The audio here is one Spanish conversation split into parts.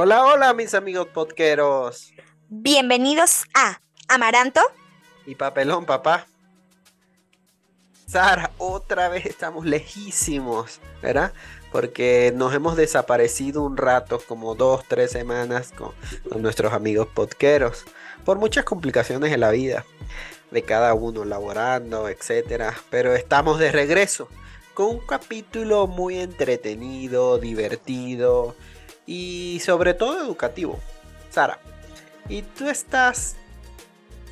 Hola, hola mis amigos podqueros. Bienvenidos a Amaranto y Papelón, papá. Sara, otra vez estamos lejísimos, ¿verdad? Porque nos hemos desaparecido un rato, como dos, tres semanas con, con nuestros amigos podqueros, por muchas complicaciones en la vida de cada uno, laborando, etcétera. Pero estamos de regreso con un capítulo muy entretenido, divertido y sobre todo educativo. Sara, y tú estás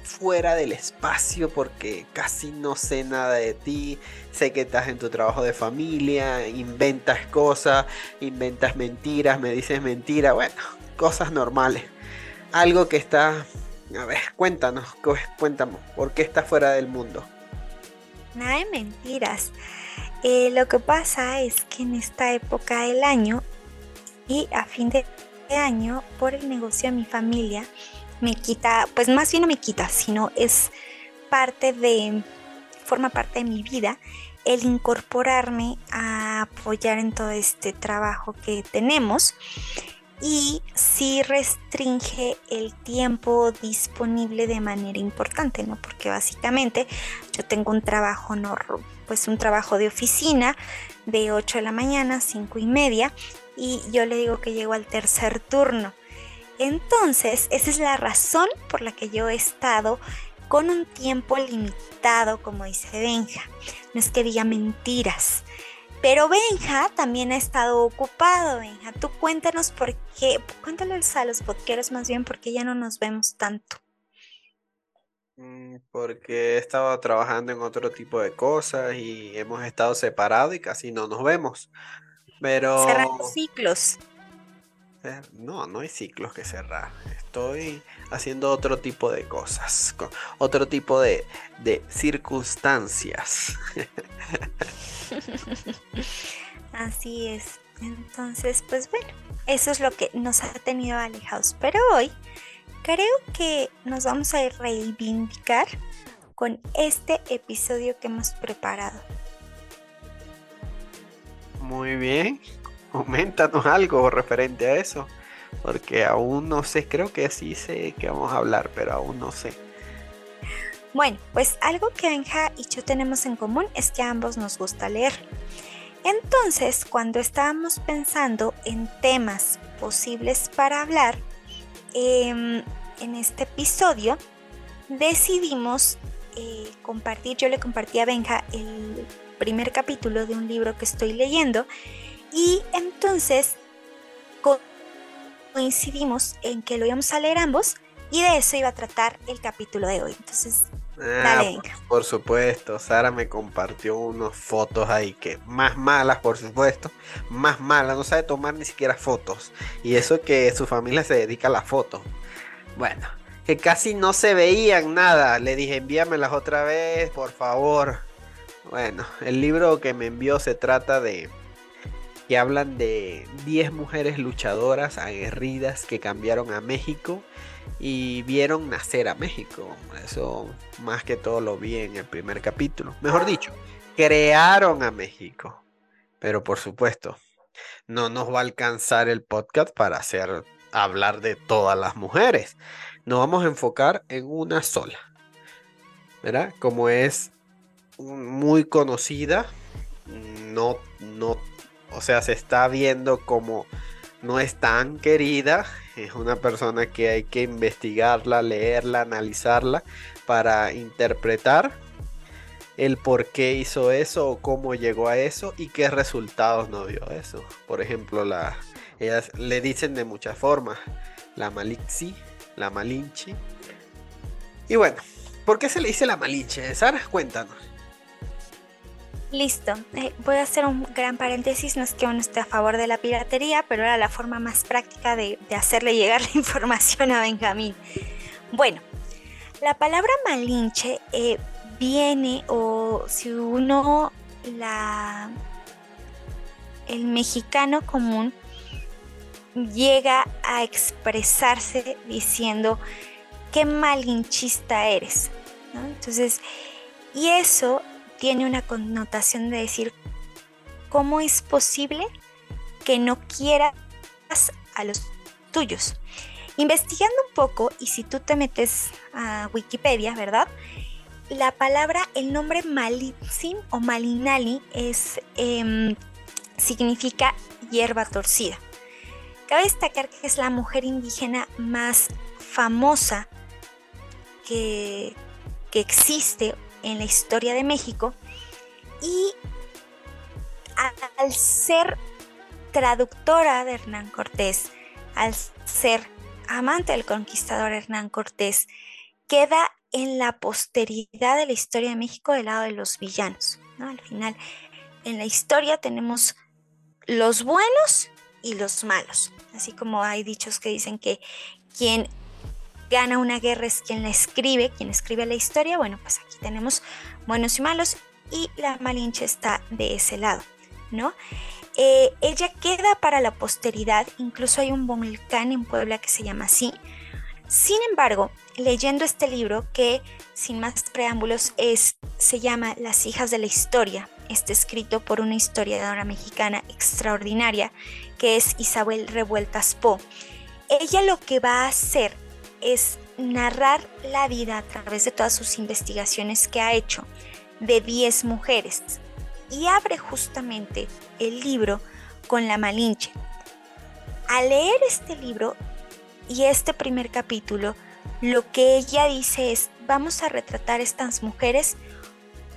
fuera del espacio porque casi no sé nada de ti. Sé que estás en tu trabajo de familia, inventas cosas, inventas mentiras, me dices mentiras, bueno, cosas normales. Algo que está... A ver, cuéntanos, cuéntanos, ¿por qué estás fuera del mundo? Nada de mentiras. Eh, lo que pasa es que en esta época del año y a fin de año, por el negocio de mi familia, me quita, pues más bien no me quita, sino es parte de, forma parte de mi vida el incorporarme a apoyar en todo este trabajo que tenemos y sí restringe el tiempo disponible de manera importante, ¿no? Porque básicamente yo tengo un trabajo, no, pues un trabajo de oficina de 8 de la mañana, 5 y media, y yo le digo que llego al tercer turno. Entonces, esa es la razón por la que yo he estado con un tiempo limitado, como dice Benja. No es que diga mentiras. Pero Benja también ha estado ocupado, Benja. Tú cuéntanos por qué, cuéntales a los podqueros más bien por qué ya no nos vemos tanto. Mm, porque he estado trabajando en otro tipo de cosas y hemos estado separados y casi no nos vemos. Pero... Cerrar ciclos. No, no hay ciclos que cerrar. Estoy haciendo otro tipo de cosas, otro tipo de, de circunstancias. Así es. Entonces, pues bueno, eso es lo que nos ha tenido alejados. Pero hoy creo que nos vamos a reivindicar con este episodio que hemos preparado. Muy bien, coméntanos algo referente a eso, porque aún no sé, creo que sí sé que vamos a hablar, pero aún no sé. Bueno, pues algo que Benja y yo tenemos en común es que a ambos nos gusta leer. Entonces, cuando estábamos pensando en temas posibles para hablar, em, en este episodio decidimos eh, compartir, yo le compartí a Benja el primer capítulo de un libro que estoy leyendo y entonces coincidimos en que lo íbamos a leer ambos y de eso iba a tratar el capítulo de hoy. Entonces, ah, dale, Por supuesto, Sara me compartió unas fotos ahí que más malas, por supuesto, más malas, no sabe tomar ni siquiera fotos. Y eso que su familia se dedica a la foto. Bueno, que casi no se veían nada. Le dije, envíamelas otra vez, por favor. Bueno, el libro que me envió se trata de que hablan de 10 mujeres luchadoras aguerridas que cambiaron a México y vieron nacer a México. Eso más que todo lo vi en el primer capítulo. Mejor dicho, crearon a México. Pero por supuesto, no nos va a alcanzar el podcast para hacer hablar de todas las mujeres. Nos vamos a enfocar en una sola. ¿Verdad? Como es muy conocida, no, no o sea, se está viendo como no es tan querida. Es una persona que hay que investigarla, leerla, analizarla para interpretar el por qué hizo eso o cómo llegó a eso y qué resultados no dio eso. Por ejemplo, la, ellas le dicen de muchas formas. La Malixi, la Malinchi. Y bueno, ¿por qué se le dice la Malinche? Sara, cuéntanos. Listo, eh, voy a hacer un gran paréntesis, no es que uno esté a favor de la piratería, pero era la forma más práctica de, hacerle llegar la información a Benjamín. Bueno, la palabra malinche eh, viene o si uno la... el mexicano común llega a expresarse diciendo qué malinchista eres. Entonces, y eso tiene una connotación de decir, ¿cómo es posible que no quieras a los tuyos. Investigando un poco, y si tú te metes a Wikipedia, ¿verdad? La palabra, el nombre Malitzin o Malinali es, em, significa hierba torcida. Cabe destacar que es la mujer indígena más famosa que, que existe en la historia de México y al ser traductora de Hernán Cortés, al ser amante del conquistador Hernán Cortés, queda en la posteridad de la historia de México del lado de los villanos. ¿no? Al final, en la historia tenemos los buenos y los malos. Así como hay dichos que dicen que quien gana una guerra es quien la escribe, quien escribe la historia. Bueno, pues aquí tenemos buenos y malos y la Malinche está de ese lado, ¿no? Eh, ella queda para la posteridad, incluso hay un volcán en Puebla que se llama así. Sin embargo, leyendo este libro que, sin más preámbulos, es, se llama Las hijas de la historia, está escrito por una historiadora mexicana extraordinaria que es Isabel Revueltas Po. Ella lo que va a hacer es narrar la vida a través de todas sus investigaciones que ha hecho de 10 mujeres y abre justamente el libro con la Malinche. Al leer este libro y este primer capítulo, lo que ella dice es, vamos a retratar estas mujeres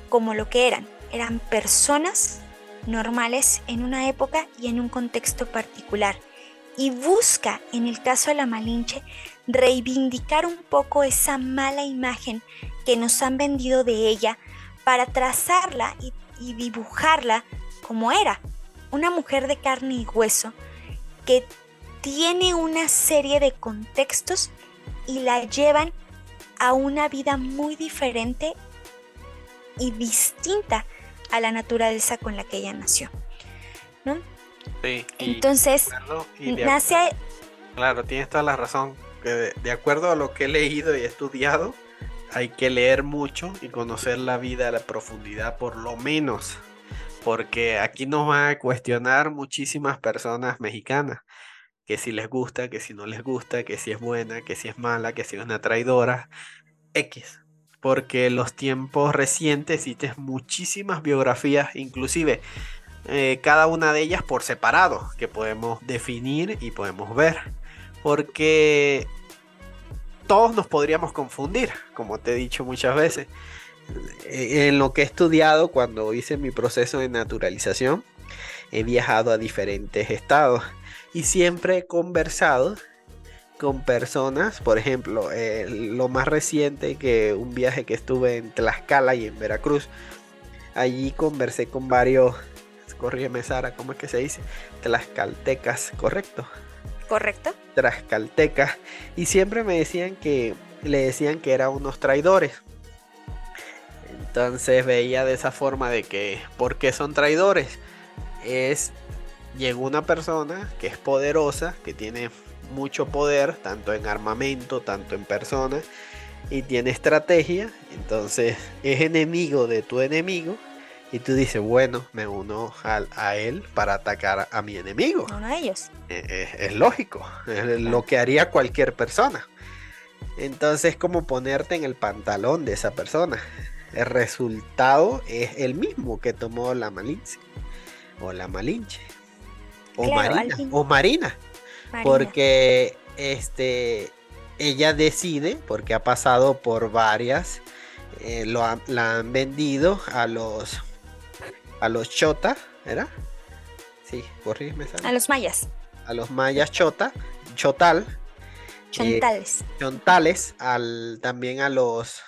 como lo que eran. Eran personas normales en una época y en un contexto particular. Y busca, en el caso de la Malinche, reivindicar un poco esa mala imagen que nos han vendido de ella para trazarla y y dibujarla como era, una mujer de carne y hueso que tiene una serie de contextos y la llevan a una vida muy diferente y distinta a la naturaleza con la que ella nació. ¿no? Sí, Entonces, nace... claro, tienes toda la razón. De acuerdo a lo que he leído y estudiado, hay que leer mucho y conocer la vida a la profundidad por lo menos. Porque aquí nos van a cuestionar muchísimas personas mexicanas. Que si les gusta, que si no les gusta, que si es buena, que si es mala, que si es una traidora. X. Porque los tiempos recientes cites muchísimas biografías, inclusive eh, cada una de ellas por separado, que podemos definir y podemos ver. Porque todos nos podríamos confundir, como te he dicho muchas veces. Eh, en lo que he estudiado cuando hice mi proceso de naturalización, he viajado a diferentes estados y siempre he conversado con personas, por ejemplo, lo más reciente que un viaje que estuve en Tlaxcala y en Veracruz, allí conversé con varios, corrígeme Sara, ¿cómo es que se dice? Tlaxcaltecas, ¿correcto? Correcto. Trascaltecas. Y siempre me decían que le decían que eran unos traidores. Entonces veía de esa forma de que, ¿por qué son traidores? Es, llegó una persona que es poderosa, que tiene mucho poder, tanto en armamento, tanto en personas, y tiene estrategia, entonces es enemigo de tu enemigo, y tú dices, bueno, me uno a, él para atacar a mi enemigo. Uno a ellos. Eh, eh, es, lógico, es lo que haría cualquier persona. Entonces, como ponerte en el pantalón de esa persona. El resultado es el mismo que tomó la Malinche. O la Malinche. O Marina. O Marina. Porque este ella decide, porque ha pasado por varias, eh, lo la han vendido a los a los Chota, ¿era? Sí, corrígeme. A los mayas. A los mayas Chota, Chotal. Chontales. Eh, chontales, al, también a los...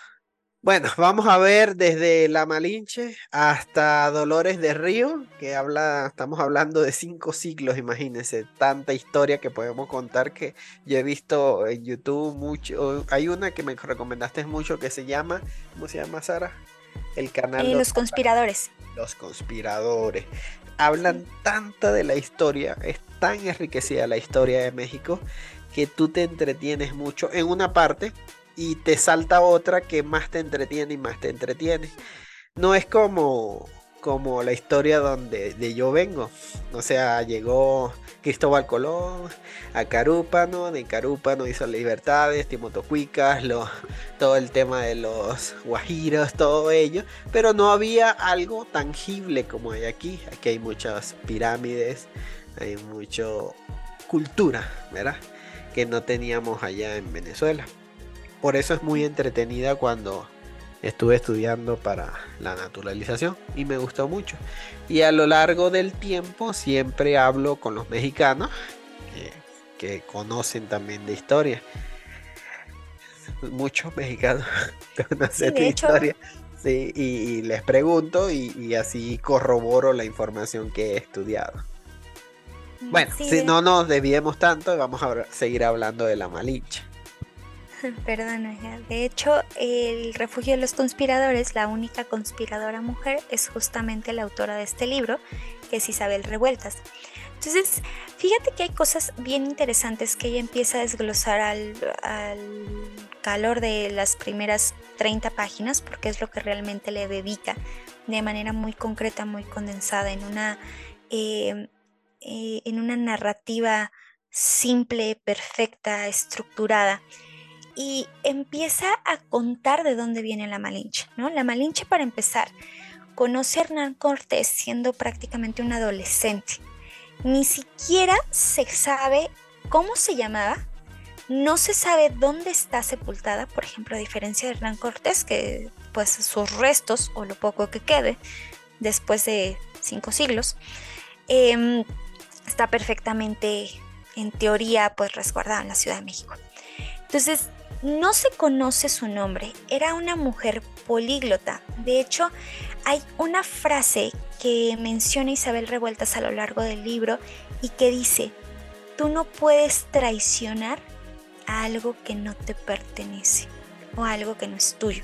Bueno, vamos a ver desde La Malinche hasta Dolores de Río, que habla, estamos hablando de cinco siglos, imagínense, tanta historia que podemos contar que yo he visto en YouTube mucho. Hay una que me recomendaste mucho que se llama, ¿cómo se llama Sara? El canal. Eh, los conspiradores los conspiradores. Hablan tanto de la historia, es tan enriquecida la historia de México que tú te entretienes mucho en una parte y te salta otra que más te entretiene y más te entretiene. No es como como la historia donde de yo vengo. O sea, llegó Cristóbal Colón a Carúpano, de Carúpano hizo libertades, Timotocuicas, todo el tema de los guajiros, todo ello, pero no había algo tangible como hay aquí. Aquí hay muchas pirámides, hay mucha cultura, ¿verdad? Que no teníamos allá en Venezuela. Por eso es muy entretenida cuando estuve estudiando para la naturalización y me gustó mucho. Y a lo largo del tiempo siempre hablo con los mexicanos que, conocen también de historia. Muchos mexicanos conocen de historia. Sí, y, les pregunto y, así corroboro la información que he estudiado. Mm, bueno, si no nos debíamos tanto, vamos a seguir hablando de la Malinche. Perdona, de hecho, el refugio de los conspiradores, la única conspiradora mujer, es justamente la autora de este libro, que es Isabel Revueltas. Entonces, fíjate que hay cosas bien interesantes que ella empieza a desglosar al, calor de las primeras 30 páginas, porque es lo que realmente le dedica de manera muy concreta, muy condensada, en una, eh, eh, en una narrativa simple, perfecta, estructurada y empieza a contar de dónde viene la Malinche, ¿no? La Malinche, para empezar, conoce a Hernán Cortés siendo prácticamente un adolescente. Ni siquiera se sabe cómo se llamaba, no se sabe dónde está sepultada, por ejemplo, a diferencia de Hernán Cortés, que pues sus restos, o lo poco que quede, después de cinco siglos, em, está perfectamente, en teoría, pues resguardada en la Ciudad de México. Entonces, no se conoce su nombre, era una mujer políglota. De hecho, hay una frase que menciona Isabel Revueltas a lo largo del libro y que dice, tú no puedes traicionar a algo que no te pertenece o algo que no es tuyo.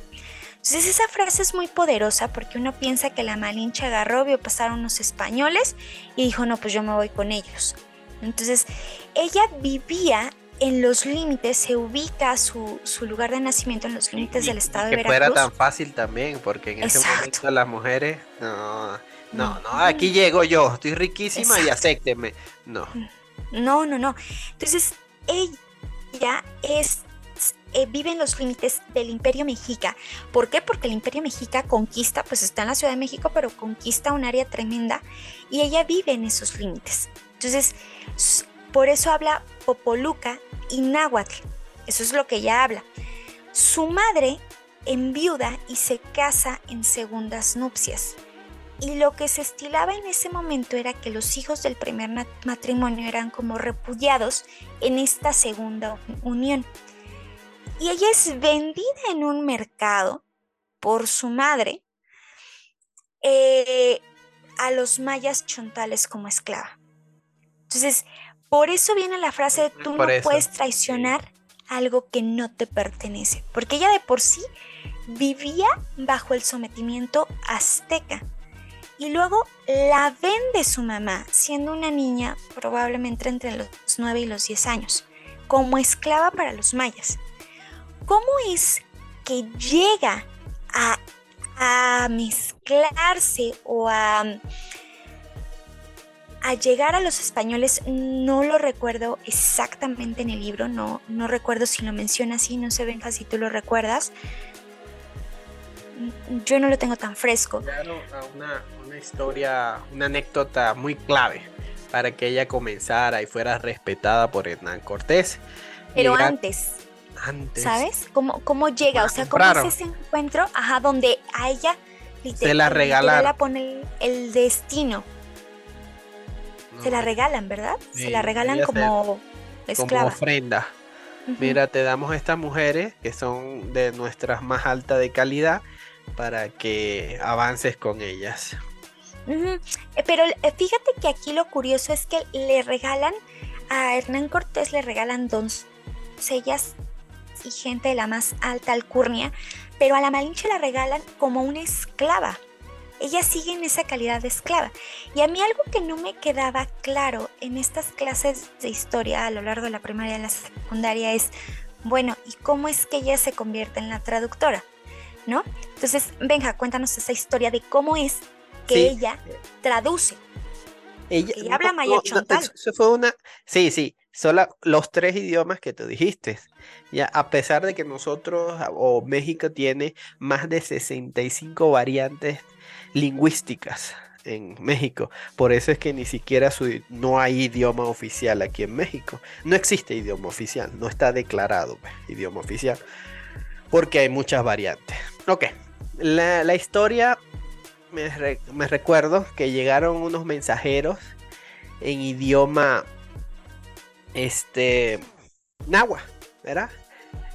Entonces esa frase es muy poderosa porque uno piensa que la Malinche agarró, vio pasar unos españoles y dijo, no, pues yo me voy con ellos. Entonces ella vivía en los límites, se ubica su, lugar de nacimiento en los límites del estado de Veracruz. Que fuera tan fácil también, porque en ese momento las mujeres, no, no, no, aquí llego yo, estoy riquísima y acépteme. No. No, no, no. Entonces, ella es eh, vive en los límites del Imperio Mexica. ¿Por qué? Porque el Imperio Mexica conquista, pues está en la Ciudad de México, pero conquista un área tremenda y ella vive en esos límites. Entonces, por eso habla Popoluca y náhuatl. Eso es lo que ella habla. Su madre enviuda y se casa en segundas nupcias. Y lo que se estilaba en ese momento era que los hijos del primer matrimonio eran como repudiados en esta segunda unión. Y ella es vendida en un mercado por su madre eh, a los mayas chontales como esclava. Entonces, por eso viene la frase de tú no puedes traicionar algo que no te pertenece, porque ella de por sí vivía bajo el sometimiento azteca. Y luego la vende su mamá, siendo una niña probablemente entre los 9 y los 10 años, como esclava para los mayas. ¿Cómo es que llega a, a mezclarse o a a llegar a los españoles no lo recuerdo exactamente en el libro, no, no recuerdo si lo menciona así, no sé, Benja, si tú lo recuerdas. Yo no lo tengo tan fresco. Claro, una, una historia, una anécdota muy clave para que ella comenzara y fuera respetada por Hernán Cortés. Pero antes, antes. ¿Sabes? ¿Cómo, cómo llega? O sea, ¿cómo es ese encuentro? Ajá, donde a ella se la regalaron. la pone el destino se la regalan, ¿verdad? se la regalan como esclava. Como ofrenda. Mira, te damos estas mujeres que son de nuestras más altas de calidad para que avances con ellas. Eh, pero eh, fíjate que aquí lo curioso es que le regalan a Hernán Cortés le regalan doncellas y gente de la más alta alcurnia, pero a la Malinche la regalan como una esclava ella sigue en esa calidad de esclava. Y a mí algo que no me quedaba claro en estas clases de historia a lo largo de la primaria y la secundaria es, bueno, ¿y cómo es que ella se convierte en la traductora? ¿No? Entonces, venga, cuéntanos esa historia de cómo es que ella traduce. Ella, habla maya chontal. eso fue una, sí, sí, solo los tres idiomas que tú dijiste. Ya, a pesar de que nosotros o México tiene más de 65 variantes lingüísticas en México. Por eso es que ni siquiera su, no hay idioma oficial aquí en México. No existe idioma oficial, no está declarado pues, idioma oficial. Porque hay muchas variantes. Ok, la, la historia me, recuerdo que llegaron unos mensajeros en idioma este nahua, ¿verdad?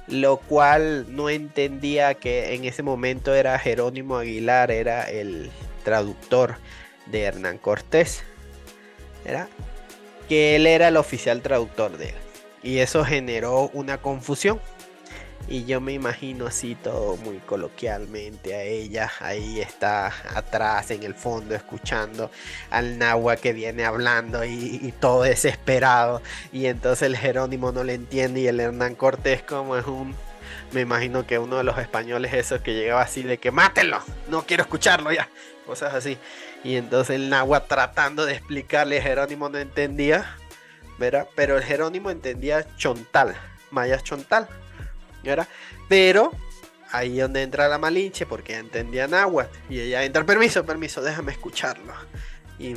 Lo cual no entendía que en ese momento era Jerónimo Aguilar, era el traductor de Hernán Cortés, ¿verdad? Que él era el oficial traductor de él. Y eso generó una confusión y yo me imagino así todo muy coloquialmente a ella. Ahí está atrás en el fondo escuchando al Nahua que viene hablando y, todo desesperado. Y entonces el Jerónimo no le entiende y el Hernán Cortés como es un... Me imagino que uno de los españoles esos que llegaba así de que mátenlo, no quiero escucharlo ya. Cosas así. Y entonces el Nahua tratando de explicarle, Jerónimo no entendía. Pero el Jerónimo entendía chontal, maya chontal. Pero ahí donde entra la Malinche, porque entendía náhuatl, y ella entra, permiso, permiso, déjame escucharlo. Y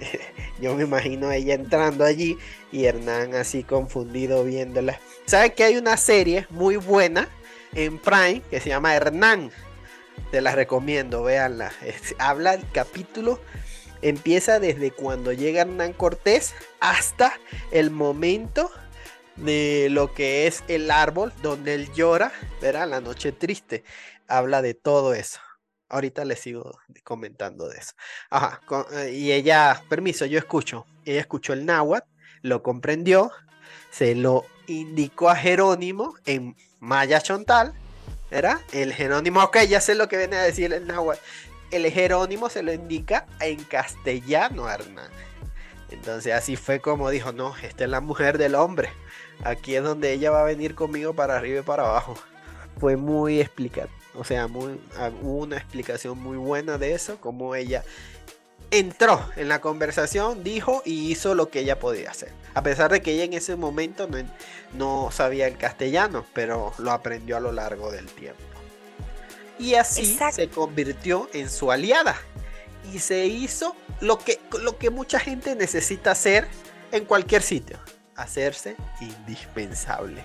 yo me imagino ella entrando allí y Hernán así confundido viéndola. ¿Sabe que hay una serie muy buena en Prime que se llama Hernán? Te la recomiendo, véanla. habla el capítulo, empieza desde cuando llega Hernán Cortés hasta el momento de lo que es el árbol donde él llora, verá, la noche triste. Habla de todo eso. Ahorita le sigo comentando de eso. Ajá, eh, y ella, permiso, yo escucho. Ella escuchó el náhuatl, lo comprendió, se lo indicó a Jerónimo en Maya Chontal, ¿verdad? El Jerónimo, ok, ya sé lo que viene a decir el náhuatl. El Jerónimo se lo indica en castellano Hernán. Entonces así fue como dijo, no, esta es la mujer del hombre. Aquí es donde ella va a venir conmigo para arriba y para abajo. Fue muy explicado. O sea, muy, ah, hubo una explicación muy buena de eso, como ella entró en la conversación, dijo y hizo lo que ella podía hacer. A pesar de que ella en ese momento no, no sabía el castellano, pero lo aprendió a lo largo del tiempo. Y así se convirtió en su aliada. Y se hizo lo que, lo que mucha gente necesita hacer en cualquier sitio hacerse indispensable.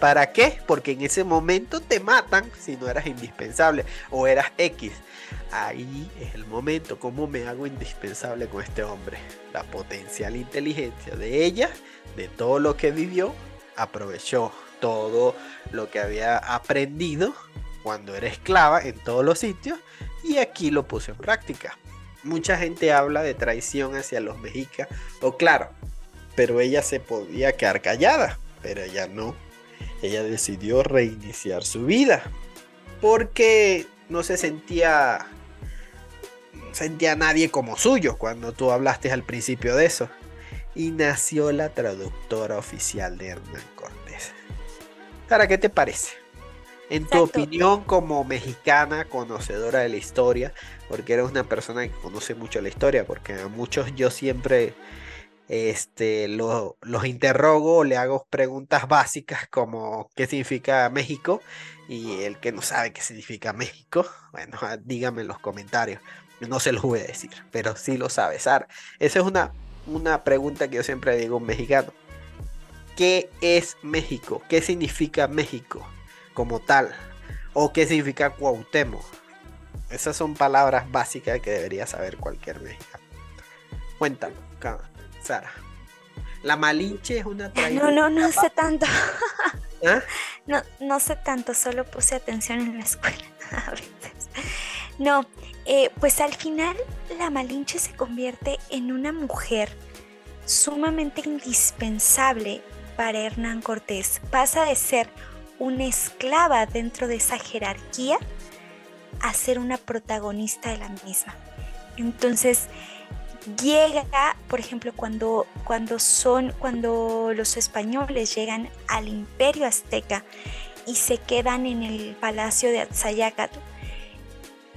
¿Para qué? Porque en ese momento te matan si no eras indispensable o eras X. Ahí es el momento, ¿cómo me hago indispensable con este hombre? La potencial inteligencia de ella, de todo lo que vivió, aprovechó todo lo que había aprendido cuando era esclava en todos los sitios y aquí lo puso en práctica. Mucha gente habla de traición hacia los mexicas, o claro, pero ella se podía quedar callada, pero ella no. Ella decidió reiniciar su vida porque no se sentía sentía a nadie como suyo cuando tú hablaste al principio de eso. Y nació la traductora oficial de Hernán Cortés. Sara, ¿qué te parece? En tu opinión como mexicana, conocedora de la historia, porque eres una persona que conoce mucho la historia, porque a muchos yo siempre este, los interrogo, le hago preguntas básicas como qué significa México y el que no sabe qué significa México, bueno, ah, dígame en los comentarios. No se los voy a decir, pero sí lo sabe, Sara. Esa es una, una pregunta que yo siempre digo a un mexicano. ¿Qué es México? ¿Qué significa México como tal? ¿O qué significa Cuauhtémoc? Esas son palabras básicas que debería saber cualquier mexicano. Cuéntame, Sara. La Malinche es una No, no, no sé tanto. ¿Ah? No, no sé tanto, solo puse atención en la escuela a veces. No, eh, pues al final la Malinche se convierte en una mujer sumamente indispensable para Hernán Cortés. Pasa de ser una esclava dentro de esa jerarquía a ser una protagonista de la misma. Entonces, llega, por ejemplo, cuando, cuando son, cuando los españoles llegan al imperio azteca y se quedan en el palacio de Atzayacatl,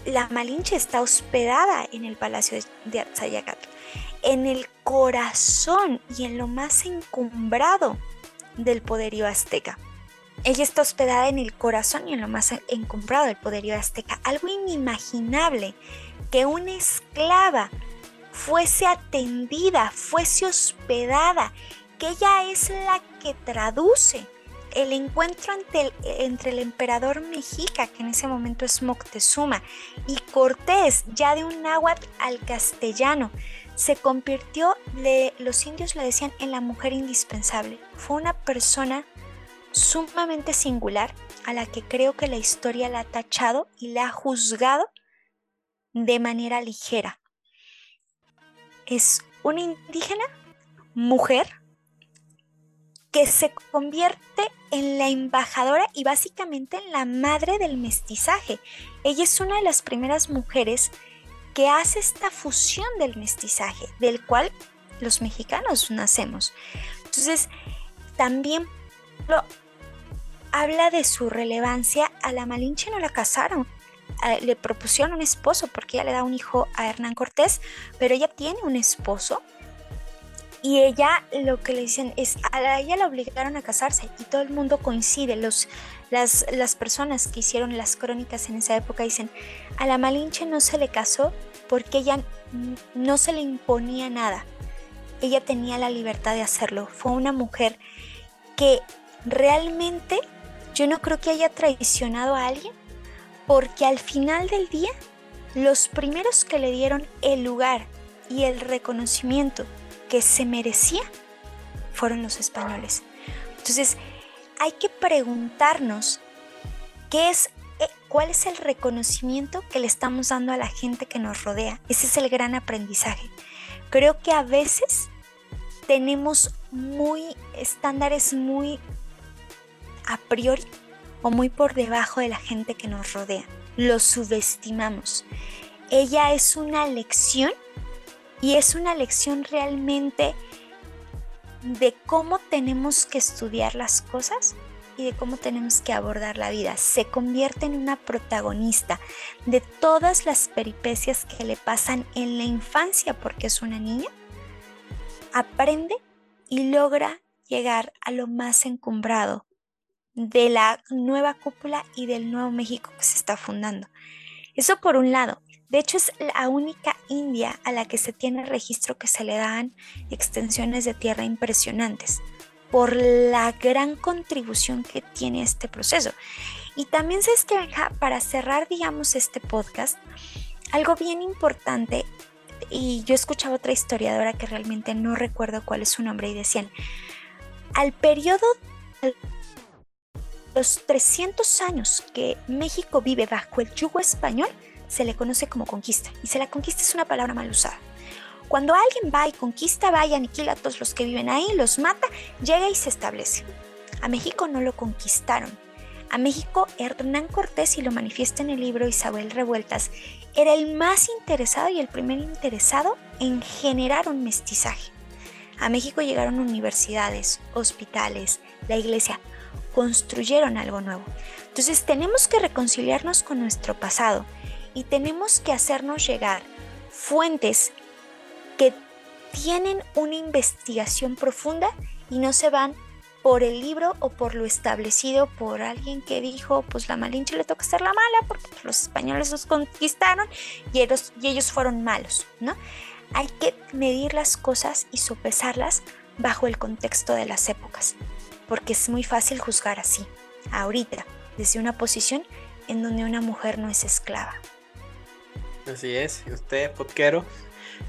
la Malinche está hospedada en el palacio de Atzayacat, en el corazón y en lo más encumbrado del poderío azteca. Ella está hospedada en el corazón y en lo más encumbrado del poderío azteca. Algo inimaginable que una esclava fuese atendida, fuese hospedada, que ella es la que traduce el encuentro entre el, emperador mexica, que en ese momento es Moctezuma, y Cortés, ya de un náhuatl al castellano, se convirtió, los indios le decían, en la mujer indispensable. Fue una persona sumamente singular a la que creo que la historia la ha tachado y la ha juzgado de manera ligera. Es una indígena, mujer, que se convierte en la embajadora y básicamente en la madre del mestizaje. Ella es una de las primeras mujeres que hace esta fusión del mestizaje, del cual los mexicanos nacemos. Entonces, también habla de su relevancia. A la Malinche no la casaron, le propusieron un esposo porque ella le da un hijo a Hernán Cortés, pero ella tiene un esposo y ella lo que le dicen es, a ella la obligaron a casarse y todo el mundo coincide, los, las, las personas que hicieron las crónicas en esa época dicen, a la Malinche no se le casó porque ella no se le imponía nada, ella tenía la libertad de hacerlo, fue una mujer que realmente yo no creo que haya traicionado a alguien porque al final del día los primeros que le dieron el lugar y el reconocimiento que se merecía fueron los españoles. Entonces, hay que preguntarnos qué es, eh, cuál es el reconocimiento que le estamos dando a la gente que nos rodea. Ese es el gran aprendizaje. Creo que a veces tenemos muy estándares muy a priori o muy por debajo de la gente que nos rodea. Los subestimamos. Ella es una lección y es una lección realmente de cómo tenemos que estudiar las cosas y de cómo tenemos que abordar la vida. Se convierte en una protagonista de todas las peripecias que le pasan en la infancia porque es una niña. Aprende y logra llegar a lo más encumbrado de la nueva cúpula y del nuevo México que se está fundando. Eso por un lado. De hecho, es la única India a la que se tiene registro que se le dan extensiones de tierra impresionantes por la gran contribución que tiene este proceso. Y también se que, para cerrar, digamos, este podcast, algo bien importante, y yo escuchaba otra historiadora que realmente no recuerdo cuál es su nombre, y decían, al periodo, los 300 años que México vive bajo el yugo español, se le conoce como conquista. Y si la conquista es una palabra mal usada. Cuando alguien va y conquista, va y aniquila a todos los que viven ahí, los mata, llega y se establece. A México no lo conquistaron. A México Hernán Cortés, y lo manifiesta en el libro Isabel Revueltas, era el más interesado y el primer interesado en generar un mestizaje. A México llegaron universidades, hospitales, la iglesia, construyeron algo nuevo. Entonces tenemos que reconciliarnos con nuestro pasado y tenemos que hacernos llegar fuentes que tienen una investigación profunda y no se van por el libro o por lo establecido por alguien que dijo, pues la Malinche le toca ser la mala porque los españoles los conquistaron y ellos, y ellos fueron malos, ¿no? Hay que medir las cosas y sopesarlas bajo el contexto de las épocas, porque es muy fácil juzgar así, ahorita, desde una posición en donde una mujer no es esclava. Así es. ¿Y ustedes, podqueros,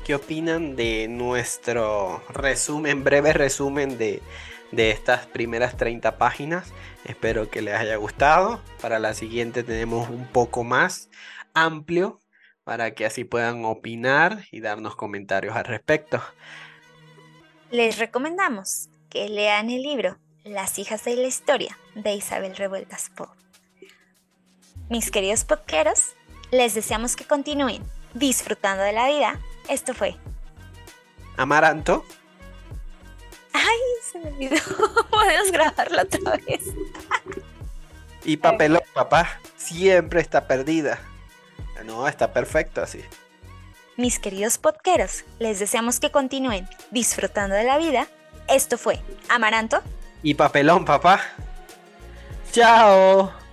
qué opinan de nuestro resumen, breve resumen de, de estas primeras 30 páginas? Espero que les haya gustado. Para la siguiente tenemos un poco más amplio para que así puedan opinar y darnos comentarios al respecto. Les recomendamos que lean el libro Las hijas de la historia de Isabel Revueltas Poe. Mis queridos podqueros, les deseamos que continúen disfrutando de la vida. Esto fue Amaranto. Ay, se me olvidó. Podemos grabarlo otra vez. y papelón, papá, siempre está perdida. No, está perfecto así. Mis queridos podqueros, les deseamos que continúen disfrutando de la vida. Esto fue Amaranto y Papelón, papá. Chao.